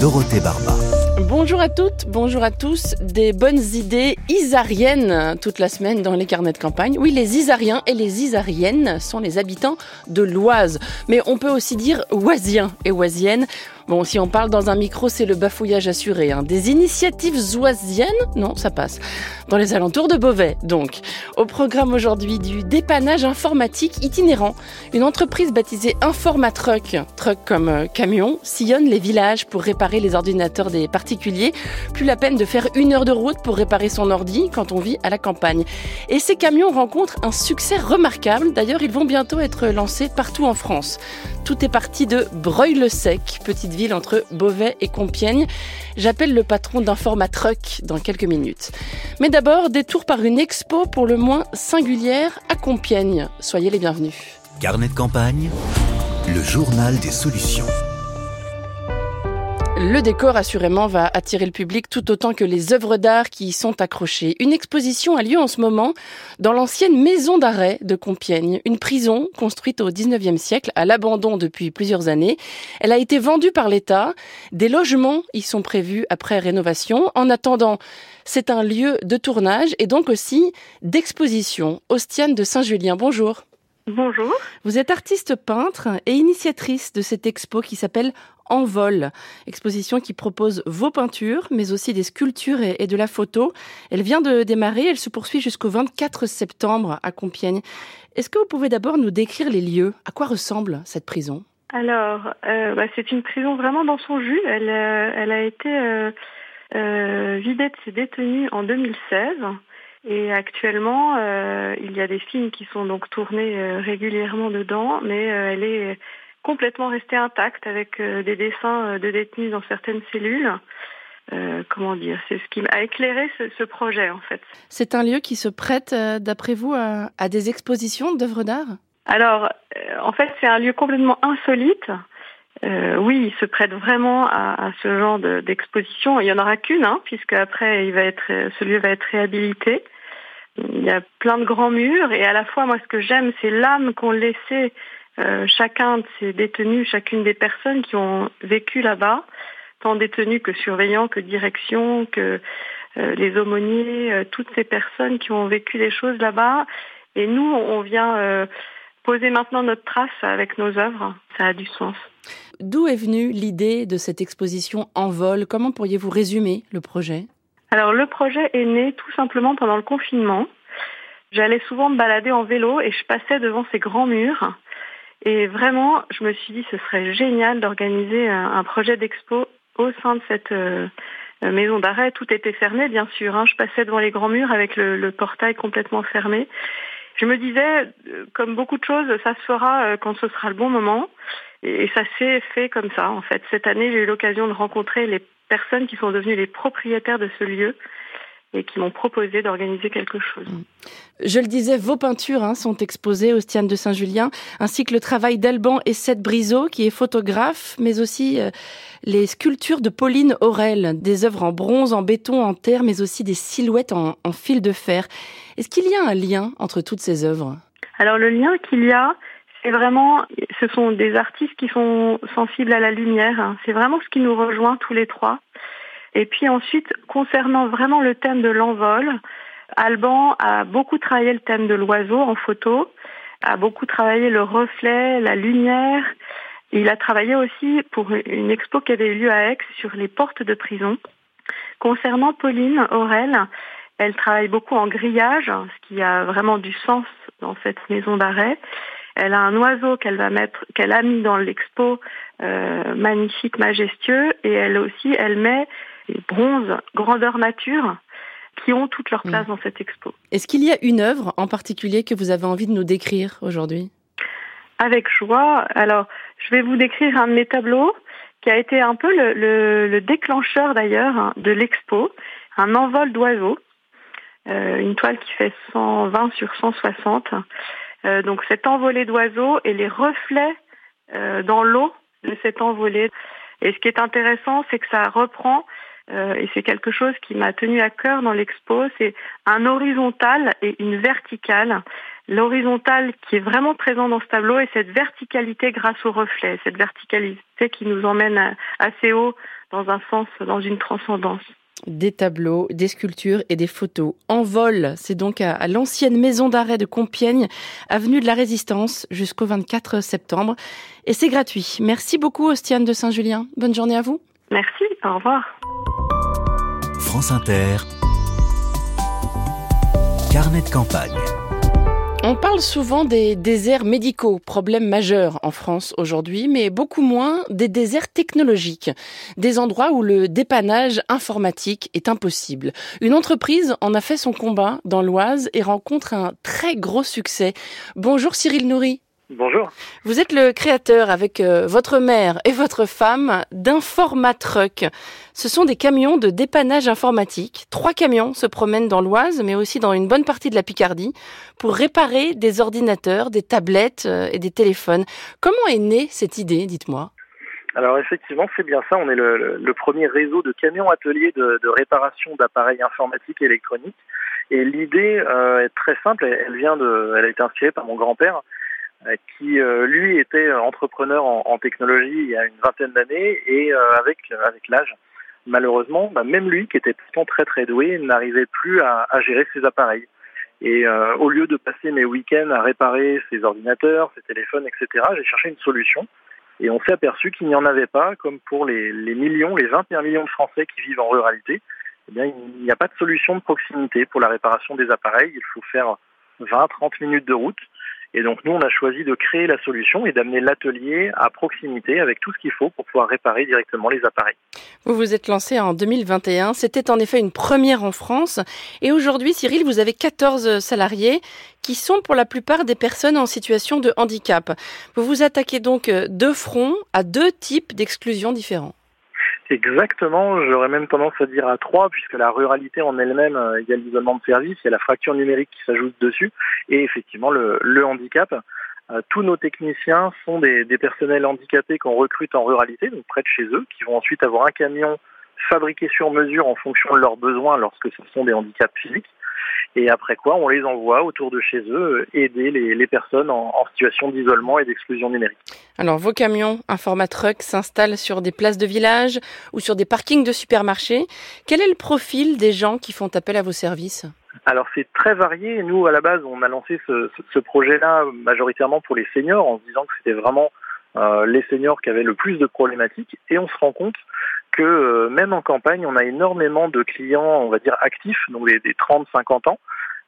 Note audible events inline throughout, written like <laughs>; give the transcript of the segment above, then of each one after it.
Dorothée Barba. Bonjour à toutes, bonjour à tous. Des bonnes idées isariennes toute la semaine dans les carnets de campagne. Oui, les Isariens et les Isariennes sont les habitants de l'Oise. Mais on peut aussi dire oisiens et oisiennes. Bon, si on parle dans un micro, c'est le bafouillage assuré. Hein. Des initiatives oisiennes? Non, ça passe. Dans les alentours de Beauvais, donc. Au programme aujourd'hui du dépannage informatique itinérant. Une entreprise baptisée Informatruck, truck comme euh, camion, sillonne les villages pour réparer les ordinateurs des particuliers. Plus la peine de faire une heure de route pour réparer son ordi quand on vit à la campagne. Et ces camions rencontrent un succès remarquable. D'ailleurs, ils vont bientôt être lancés partout en France. Tout est parti de Breuil-le-Sec, petite entre Beauvais et Compiègne. J'appelle le patron d'Informatruck dans quelques minutes. Mais d'abord, détour par une expo pour le moins singulière à Compiègne. Soyez les bienvenus. Carnet de campagne, le journal des solutions. Le décor, assurément, va attirer le public tout autant que les œuvres d'art qui y sont accrochées. Une exposition a lieu en ce moment dans l'ancienne maison d'arrêt de Compiègne, une prison construite au 19e siècle, à l'abandon depuis plusieurs années. Elle a été vendue par l'État. Des logements y sont prévus après rénovation. En attendant, c'est un lieu de tournage et donc aussi d'exposition. Ostiane de Saint-Julien, bonjour. Bonjour. Vous êtes artiste peintre et initiatrice de cette expo qui s'appelle En vol, exposition qui propose vos peintures, mais aussi des sculptures et, de la photo. Elle vient de démarrer, elle se poursuit jusqu'au 24 septembre à Compiègne. Est-ce que vous pouvez d'abord nous décrire les lieux? À quoi ressemble cette prison? Alors, euh, bah, c'est une prison vraiment dans son jus. Elle, euh, elle a été euh, euh, vidée de ses détenus en 2016. Et actuellement, euh, il y a des films qui sont donc tournés euh, régulièrement dedans, mais euh, elle est complètement restée intacte avec des dessins de détenus dans certaines cellules. comment dire C'est ce qui a éclairé ce, ce, projet en fait. C'est un lieu qui se prête, d'après vous, à, à, des expositions d'œuvres d'art? Alors, en fait, c'est un lieu complètement insolite. Euh, oui, il se prête vraiment à, ce genre d'exposition. il y en aura qu'une, hein, puisque après, il va être, ce lieu va être réhabilité. Il y a plein de grands murs et à la fois, moi, ce que j'aime, c'est l'âme qu'ont laissé euh, chacun de ces détenus, chacune des personnes qui ont vécu là-bas, tant détenus que surveillants, que direction, que euh, les aumôniers, toutes ces personnes qui ont vécu des choses là-bas. Et nous, on vient poser maintenant notre trace avec nos œuvres. Ça a du sens. D'où est venue l'idée de cette exposition en vol? Comment pourriez-vous résumer le projet? Alors le projet est né tout simplement pendant le confinement. J'allais souvent me balader en vélo et je passais devant ces grands murs. Et vraiment, je me suis dit ce serait génial d'organiser un projet d'expo au sein de cette euh, maison d'arrêt. Tout était fermé, bien sûr. Hein. Je passais devant les grands murs avec le, le, portail complètement fermé. Je me disais, euh, comme beaucoup de choses, ça se fera euh, quand ce sera le bon moment. Et ça s'est fait comme ça, en fait. Cette année, j'ai eu l'occasion de rencontrer les personnes qui sont devenues les propriétaires de ce lieu et qui m'ont proposé d'organiser quelque chose. Je le disais, vos peintures hein, sont exposées au Stiane de Saint-Julien, ainsi que le travail d'Alban et Seth Briseau, qui est photographe, mais aussi euh, les sculptures de Pauline Aurel, des œuvres en bronze, en béton, en terre, mais aussi des silhouettes en fil de fer. Est-ce qu'il y a un lien entre toutes ces œuvres? Alors le lien qu'il y a, c'est vraiment, ce sont des artistes qui sont sensibles à la lumière. C'est vraiment ce qui nous rejoint tous les trois. Et puis ensuite, concernant vraiment le thème de l'envol, Alban a beaucoup travaillé le thème de l'oiseau en photo, a beaucoup travaillé le reflet, la lumière. Il a travaillé aussi pour une expo qui avait eu lieu à Aix sur les portes de prison. Concernant Pauline Aurel, elle travaille beaucoup en grillage, ce qui a vraiment du sens dans cette maison d'arrêt. Elle a un oiseau qu'elle va mettre, qu'elle a mis dans l'expo, euh, magnifique, majestueux, et elle aussi, elle met des bronzes grandeur nature qui ont toute leur place mmh. dans cette expo. Est-ce qu'il y a une œuvre en particulier que vous avez envie de nous décrire aujourd'hui? Avec joie. Alors, je vais vous décrire un de mes tableaux qui a été un peu le, déclencheur d'ailleurs hein, de l'expo, un envol d'oiseaux, une toile qui fait 120 sur 160. Euh, donc cet envolé d'oiseaux et les reflets euh, dans l'eau de cet envolé. Et ce qui est intéressant, c'est que ça reprend, et c'est quelque chose qui m'a tenu à cœur dans l'expo, c'est un horizontal et une verticale l'horizontale qui est vraiment présent dans ce tableau et cette verticalité grâce au reflet, cette verticalité qui nous emmène assez haut dans un sens, dans une transcendance. Des tableaux, des sculptures et des photos en vol. C'est donc à, l'ancienne maison d'arrêt de Compiègne, avenue de la Résistance, jusqu'au 24 septembre. Et c'est gratuit. Merci beaucoup, Ostiane de Saint-Julien. Bonne journée à vous. Merci, au revoir. France Inter. Carnet de campagne. On parle souvent des déserts médicaux, problème majeur en France aujourd'hui, mais beaucoup moins des déserts technologiques, des endroits où le dépannage informatique est impossible. Une entreprise en a fait son combat dans l'Oise et rencontre un très gros succès. Bonjour Cyril Nourri. Bonjour. Vous êtes le créateur avec euh, votre mère et votre femme d'Informatruck. Ce sont des camions de dépannage informatique. Trois camions se promènent dans l'Oise, mais aussi dans une bonne partie de la Picardie, pour réparer des ordinateurs, des tablettes euh, et des téléphones. Comment est née cette idée, dites-moi? Alors effectivement, c'est bien ça. On est le, premier réseau de camions ateliers de, réparation d'appareils informatiques et électroniques. Et l'idée euh, est très simple. Elle vient de, elle a été inspirée par mon grand-père qui euh, lui était entrepreneur en, technologie il y a une vingtaine d'années et euh, avec avec l'âge malheureusement bah, même lui qui était pourtant très très doué n'arrivait plus à, à, gérer ses appareils. Et au lieu de passer mes week-ends à réparer ses ordinateurs ses téléphones etc j'ai cherché une solution. Et on s'est aperçu qu'il n'y en avait pas comme pour les, les millions les 21 millions de Français qui vivent en ruralité. Eh bien il n'y a pas de solution de proximité pour la réparation des appareils. Il faut faire 20-30 minutes de route et donc nous, on a choisi de créer la solution et d'amener l'atelier à proximité avec tout ce qu'il faut pour pouvoir réparer directement les appareils. Vous vous êtes lancé en 2021. C'était en effet une première en France. Et aujourd'hui, Cyril, vous avez 14 salariés qui sont pour la plupart des personnes en situation de handicap. Vous vous attaquez donc de front à deux types d'exclusions différents. Exactement, j'aurais même tendance à dire à trois, puisque la ruralité en elle-même, il y a l'isolement de service, il y a la fracture numérique qui s'ajoute dessus, et effectivement le, handicap. Euh, tous nos techniciens sont des, des personnels handicapés qu'on recrute en ruralité, donc près de chez eux, qui vont ensuite avoir un camion fabriqué sur mesure en fonction de leurs besoins lorsque ce sont des handicaps physiques. Et après quoi, on les envoie autour de chez eux euh, aider les, personnes en, situation d'isolement et d'exclusion numérique. Alors, vos camions Informatruck s'installent sur des places de village ou sur des parkings de supermarchés. Quel est le profil des gens qui font appel à vos services? Alors c'est très varié. Nous, à la base, on a lancé ce, projet-là majoritairement pour les seniors, en se disant que c'était vraiment les seniors qui avaient le plus de problématiques. Et on se rend compte que euh, même en campagne, on a énormément de clients, on va dire actifs, donc des, 30-50 ans,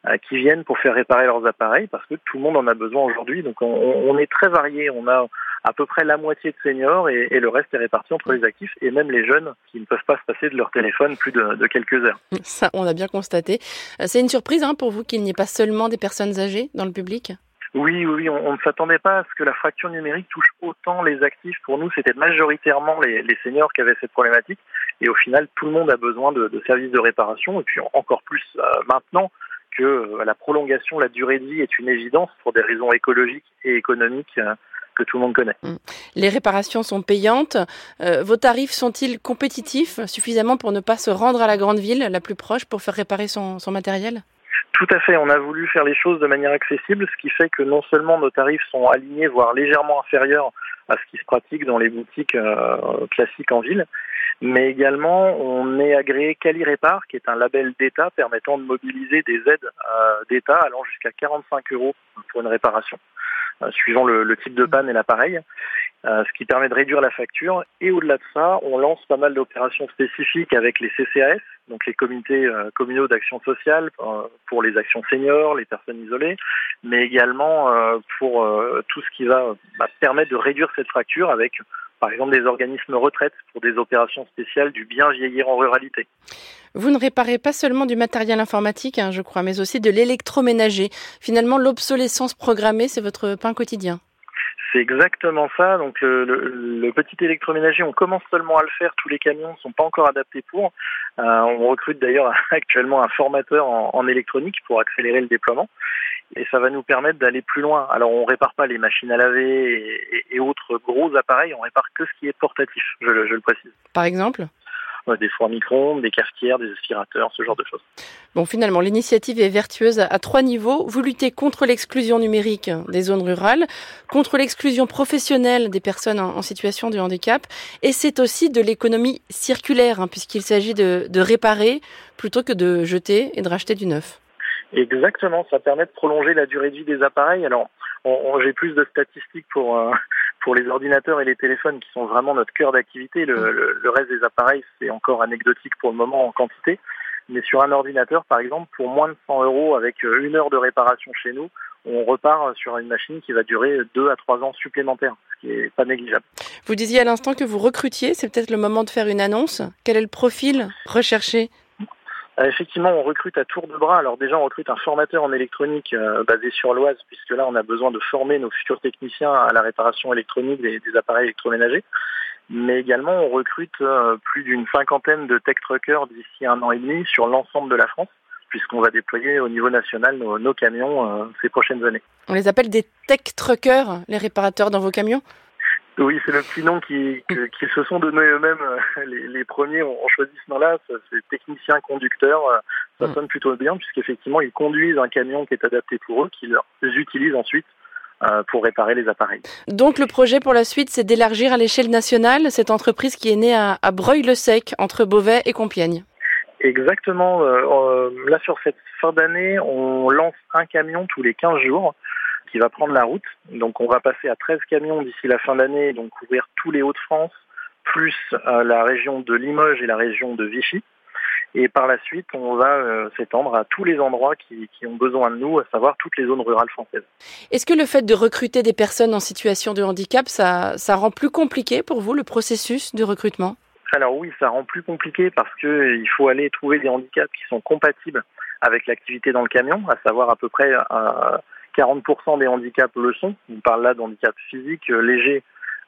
euh, qui viennent pour faire réparer leurs appareils parce que tout le monde en a besoin aujourd'hui. Donc on, est très varié. On a à peu près la moitié de seniors et, le reste est réparti entre les actifs et même les jeunes qui ne peuvent pas se passer de leur téléphone plus de, quelques heures. Ça, on a bien constaté. Euh, c'est une surprise hein, pour vous qu'il n'y ait pas seulement des personnes âgées dans le public? Oui, oui, on, ne s'attendait pas à ce que la fracture numérique touche autant les actifs. Pour nous, c'était majoritairement les, seniors qui avaient cette problématique. Et au final, tout le monde a besoin de, services de réparation. Et puis encore plus euh, maintenant que euh, la prolongation, la durée de vie est une évidence pour des raisons écologiques et économiques. Euh, que tout le monde connaît. Mmh. Les réparations sont payantes. vos tarifs sont-ils compétitifs suffisamment pour ne pas se rendre à la grande ville la plus proche pour faire réparer son matériel? Tout à fait. On a voulu faire les choses de manière accessible, ce qui fait que non seulement nos tarifs sont alignés, voire légèrement inférieurs à ce qui se pratique dans les boutiques euh, classiques en ville, mais également on est agréé Calirépar, qui est un label d'État permettant de mobiliser des aides euh, d'État allant jusqu'à 45 euros pour une réparation, euh, suivant le, type de panne et l'appareil. Euh, ce qui permet de réduire la facture. Et au-delà de ça, on lance pas mal d'opérations spécifiques avec les CCAS, donc les comités euh, communaux d'action sociale euh, pour les actions seniors, les personnes isolées, mais également pour tout ce qui va bah, permettre de réduire cette fracture avec par exemple des organismes retraites pour des opérations spéciales du bien vieillir en ruralité. Vous ne réparez pas seulement du matériel informatique, hein, je crois, mais aussi de l'électroménager. Finalement, l'obsolescence programmée, c'est votre pain quotidien. C'est exactement ça. Donc le, petit électroménager, on commence seulement à le faire. Tous les camions ne sont pas encore adaptés pour. Euh, on recrute d'ailleurs <laughs> actuellement un formateur en, électronique pour accélérer le déploiement. Et ça va nous permettre d'aller plus loin. Alors on répare pas les machines à laver et, autres gros appareils, on répare que ce qui est portatif, je le précise. Par exemple? Des fours micro-ondes, des cafetières, des aspirateurs, ce genre de choses. Bon, finalement, l'initiative est vertueuse à trois niveaux. Vous luttez contre l'exclusion numérique des zones rurales, contre l'exclusion professionnelle des personnes en, situation de handicap, et c'est aussi de l'économie circulaire, hein, puisqu'il s'agit de, de réparer plutôt que de jeter et de racheter du neuf. Exactement, ça permet de prolonger la durée de vie des appareils. Alors, j'ai plus de statistiques pour euh, pour les ordinateurs et les téléphones qui sont vraiment notre cœur d'activité. Le, reste des appareils c'est encore anecdotique pour le moment en quantité. Mais sur un ordinateur, par exemple, pour moins de 100 euros avec euh, une heure de réparation chez nous, on repart sur une machine qui va durer deux à trois ans supplémentaires, ce qui est pas négligeable. Vous disiez à l'instant que vous recrutiez, c'est peut-être le moment de faire une annonce. Quel est le profil recherché? euh, effectivement, on recrute à tour de bras. Alors déjà, on recrute un formateur en électronique euh, basé sur l'Oise, puisque là, on a besoin de former nos futurs techniciens à la réparation électronique des, appareils électroménagers. Mais également, on recrute euh, plus d'une cinquantaine de tech truckers d'ici un an et demi sur l'ensemble de la France, puisqu'on va déployer au niveau national nos, camions euh, ces prochaines années. On les appelle des tech truckers, les réparateurs dans vos camions? Oui, c'est le petit nom <laughs> qu'ils qui, qui se sont donné eux-mêmes. <laughs> Les, les, premiers ont choisi ce nom-là, c'est technicien conducteur. Ça sonne plutôt bien puisqu'effectivement ils conduisent un camion qui est adapté pour eux, qu'ils utilisent ensuite euh, pour réparer les appareils. Donc le projet pour la suite, c'est d'élargir à l'échelle nationale cette entreprise qui est née à, à Breuil-le-Sec, entre Beauvais et Compiègne. Exactement. Euh, là, sur cette fin d'année, on lance un camion tous les 15 jours qui va prendre la route. Donc on va passer à 13 camions d'ici la fin d'année, donc couvrir tous les Hauts-de-France, plus euh, la région de Limoges et la région de Vichy. Et par la suite, on va euh, s'étendre à tous les endroits qui, qui, ont besoin de nous, à savoir toutes les zones rurales françaises. Est-ce que le fait de recruter des personnes en situation de handicap, ça, ça rend plus compliqué pour vous le processus de recrutement? Alors oui, ça rend plus compliqué parce que il faut aller trouver des handicaps qui sont compatibles avec l'activité dans le camion, à savoir à peu près euh, 40% des handicaps le sont. On parle là d'handicap physique euh, léger,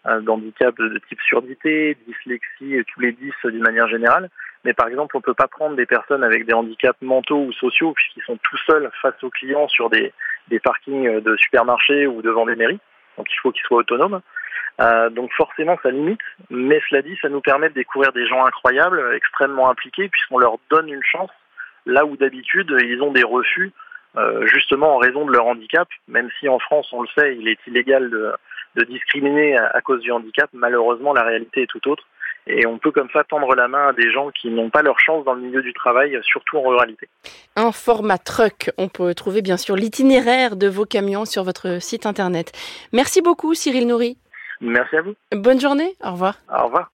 euh, d'handicap de type surdité, dyslexie, et tous les 10 d'une manière générale. Mais par exemple, on ne peut pas prendre des personnes avec des handicaps mentaux ou sociaux puisqu'ils sont tout seuls face aux clients sur des, des parkings de supermarchés ou devant des mairies. Donc il faut qu'ils soient autonomes. Euh, donc forcément, ça limite. Mais cela dit, ça nous permet de découvrir des gens incroyables, extrêmement impliqués, puisqu'on leur donne une chance là où d'habitude ils ont des refus euh, justement en raison de leur handicap, même si en France, on le sait, il est illégal de, de discriminer à, à, cause du handicap, malheureusement, la réalité est tout autre. Et on peut comme ça tendre la main à des gens qui n'ont pas leur chance dans le milieu du travail, surtout en ruralité. Un format truck, on peut trouver bien sûr l'itinéraire de vos camions sur votre site internet. Merci beaucoup Cyril Nourri. Merci à vous. Bonne journée, au revoir. Au revoir.